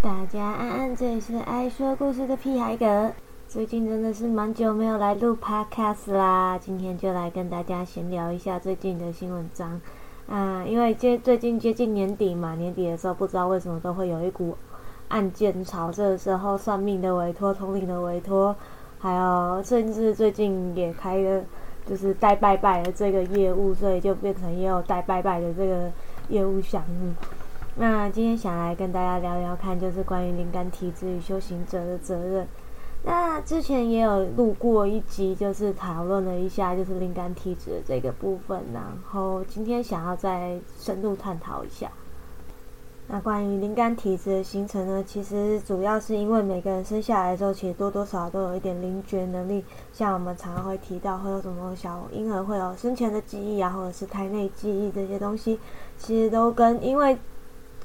大家安安，这里是爱说故事的屁孩哥。最近真的是蛮久没有来录 podcast 啦，今天就来跟大家闲聊一下最近的新文章。啊，因为接最近接近年底嘛，年底的时候不知道为什么都会有一股案件潮，这个时候算命的委托、通灵的委托，还有甚至最近也开了就是带拜拜的这个业务，所以就变成也有带拜拜的这个业务项目。那今天想来跟大家聊聊看，就是关于灵感体质与修行者的责任。那之前也有录过一集，就是讨论了一下就是灵感体质的这个部分，然后今天想要再深入探讨一下。那关于灵感体质的形成呢，其实主要是因为每个人生下来的时候，其实多多少少都有一点灵觉能力。像我们常常会提到，会有什么小婴儿会有生前的记忆啊，或者是胎内记忆这些东西，其实都跟因为。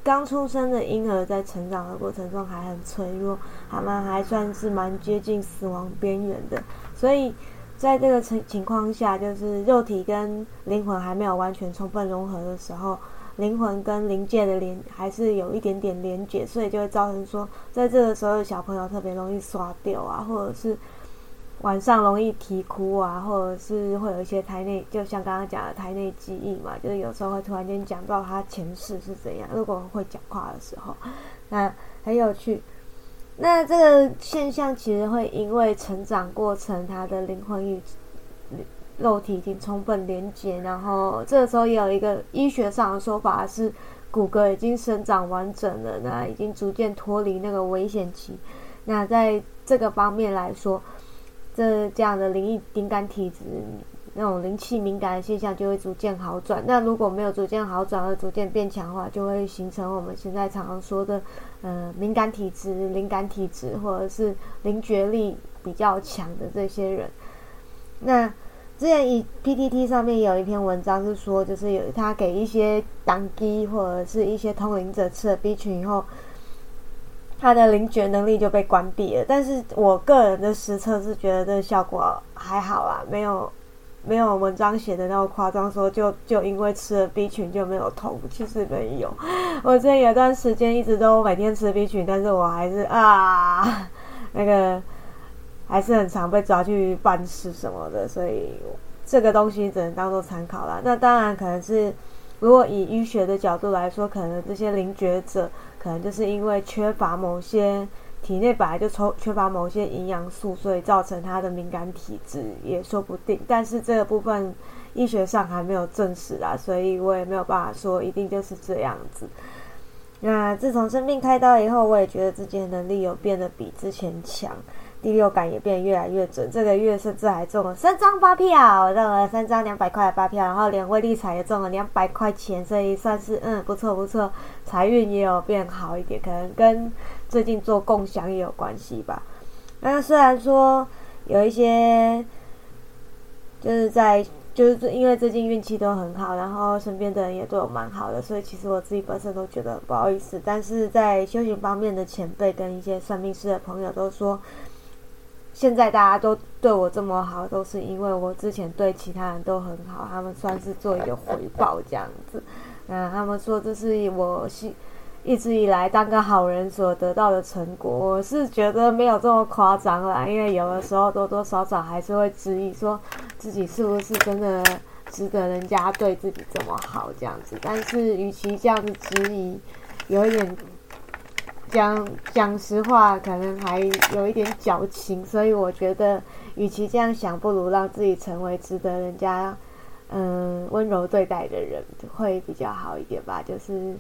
刚出生的婴儿在成长的过程中还很脆弱，他们还算是蛮接近死亡边缘的，所以在这个情情况下，就是肉体跟灵魂还没有完全充分融合的时候，灵魂跟灵界的连还是有一点点连结，所以就会造成说，在这个时候小朋友特别容易刷掉啊，或者是。晚上容易啼哭啊，或者是会有一些胎内，就像刚刚讲的胎内记忆嘛，就是有时候会突然间讲到他前世是怎样。如果会讲话的时候，那很有趣。那这个现象其实会因为成长过程，他的灵魂与肉体已经充分连接，然后这个时候也有一个医学上的说法是，骨骼已经生长完整了，那已经逐渐脱离那个危险期。那在这个方面来说，这这样的灵异敏感体质，那种灵气敏感的现象就会逐渐好转。那如果没有逐渐好转而逐渐变强的话，就会形成我们现在常常说的，呃，敏感体质、灵感体质，或者是灵觉力比较强的这些人。那之前以 PTT 上面有一篇文章是说，就是有他给一些当机或者是一些通灵者吃了 B 群以后。他的灵觉能力就被关闭了，但是我个人的实测是觉得这效果还好啦，没有没有文章写的那么夸张，说就就因为吃了 B 群就没有痛，其实没有。我之前有段时间一直都每天吃 B 群，但是我还是啊，那个还是很常被抓去办事什么的，所以这个东西只能当做参考啦。那当然可能是。如果以医学的角度来说，可能这些灵觉者可能就是因为缺乏某些体内本来就抽缺乏某些营养素，所以造成他的敏感体质也说不定。但是这个部分医学上还没有证实啊，所以我也没有办法说一定就是这样子。那自从生病开刀以后，我也觉得自己的能力有变得比之前强。第六感也变越来越准，这个月甚至还中了三张发票，中了三张两百块的发票，然后连威力彩也中了两百块钱，所以算是嗯不错不错，财运也有变好一点，可能跟最近做共享也有关系吧。那虽然说有一些就是在就是因为最近运气都很好，然后身边的人也对我蛮好的，所以其实我自己本身都觉得不好意思，但是在修行方面的前辈跟一些算命师的朋友都说。现在大家都对我这么好，都是因为我之前对其他人都很好，他们算是做一个回报这样子。嗯，他们说这是我是一直以来当个好人所得到的成果。我是觉得没有这么夸张啦，因为有的时候多多少少还是会质疑，说自己是不是真的值得人家对自己这么好这样子。但是与其这样子质疑，有一点。讲讲实话，可能还有一点矫情，所以我觉得，与其这样想，不如让自己成为值得人家嗯温柔对待的人，会比较好一点吧。就是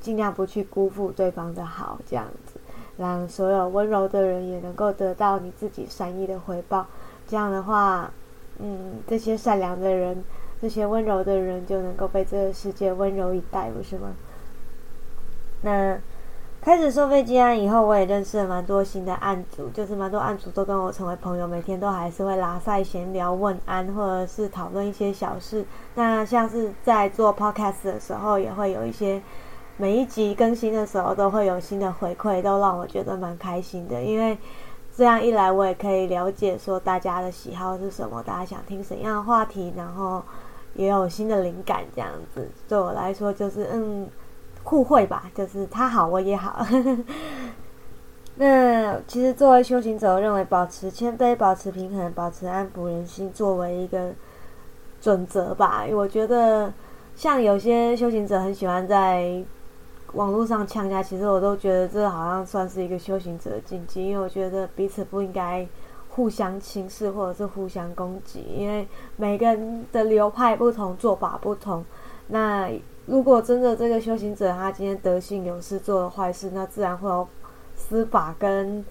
尽量不去辜负对方的好，这样子，让所有温柔的人也能够得到你自己善意的回报。这样的话，嗯，这些善良的人，这些温柔的人，就能够被这个世界温柔以待，不是吗？那。开始收费接案以后，我也认识了蛮多新的案主，就是蛮多案主都跟我成为朋友，每天都还是会拉塞闲聊、问安，或者是讨论一些小事。那像是在做 podcast 的时候，也会有一些每一集更新的时候都会有新的回馈，都让我觉得蛮开心的。因为这样一来，我也可以了解说大家的喜好是什么，大家想听什么样的话题，然后也有新的灵感，这样子对我来说就是嗯。互惠吧，就是他好我也好。那其实作为修行者，我认为保持谦卑、保持平衡、保持安抚人心，作为一个准则吧。我觉得像有些修行者很喜欢在网络上呛架，其实我都觉得这好像算是一个修行者的禁忌，因为我觉得彼此不应该互相轻视或者是互相攻击，因为每个人的流派不同，做法不同。那如果真的这个修行者他今天德性有失，做了坏事，那自然会有。司法跟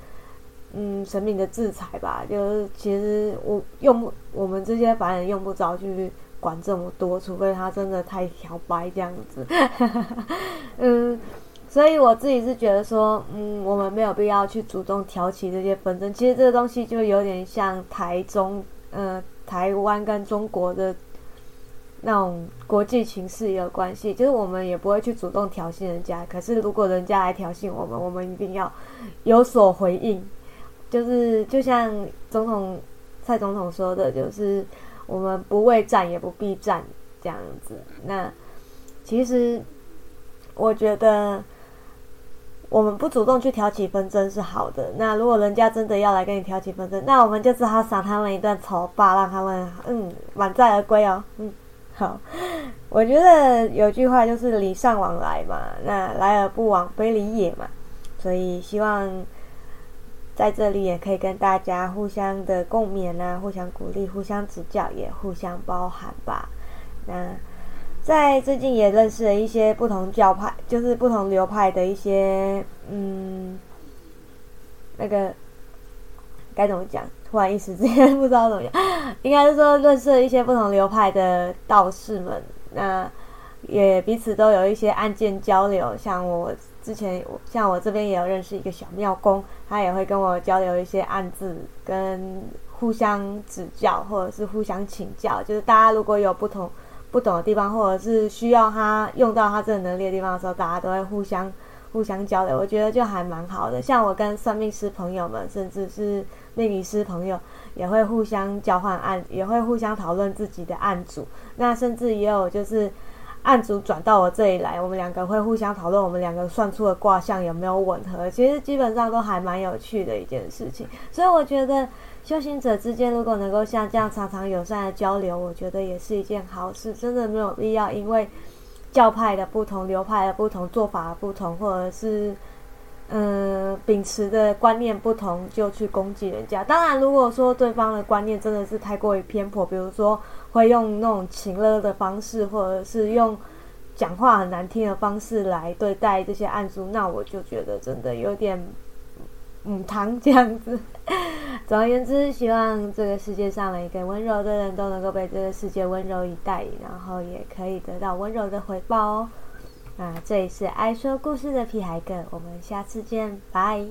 嗯神明的制裁吧，就是其实我用我们这些凡人用不着去管这么多，除非他真的太挑白这样子。嗯，所以我自己是觉得说，嗯，我们没有必要去主动挑起这些纷争。其实这个东西就有点像台中，嗯，台湾跟中国的。那种国际情势也有关系，就是我们也不会去主动挑衅人家，可是如果人家来挑衅我们，我们一定要有所回应。就是就像总统蔡总统说的，就是我们不畏战也不避战这样子。那其实我觉得我们不主动去挑起纷争是好的。那如果人家真的要来跟你挑起纷争，那我们就只好赏他们一顿丑霸，让他们嗯满载而归哦，嗯。好，我觉得有句话就是礼尚往来嘛，那来而不往非礼也嘛，所以希望在这里也可以跟大家互相的共勉啊，互相鼓励，互相指教，也互相包涵吧。那在最近也认识了一些不同教派，就是不同流派的一些嗯，那个该怎么讲？突然一时之间不知道怎么样，应该是说认识了一些不同流派的道士们，那也彼此都有一些案件交流。像我之前，像我这边也有认识一个小庙公，他也会跟我交流一些案子，跟互相指教或者是互相请教。就是大家如果有不同不懂的地方，或者是需要他用到他这个能力的地方的时候，大家都会互相互相交流。我觉得就还蛮好的。像我跟算命师朋友们，甚至是。命理师朋友也会互相交换案，也会互相讨论自己的案组。那甚至也有就是案组转到我这里来，我们两个会互相讨论，我们两个算出的卦象有没有吻合。其实基本上都还蛮有趣的一件事情。所以我觉得修行者之间如果能够像这样常常友善的交流，我觉得也是一件好事。真的没有必要因为教派的不同、流派的不同、做法不同，或者是。嗯，秉持的观念不同就去攻击人家。当然，如果说对方的观念真的是太过于偏颇，比如说会用那种情勒的方式，或者是用讲话很难听的方式来对待这些案主，那我就觉得真的有点母汤这样子。总而言之，希望这个世界上每一个温柔的人都能够被这个世界温柔以待，然后也可以得到温柔的回报哦。那这里是爱说故事的屁孩哥，我们下次见，拜。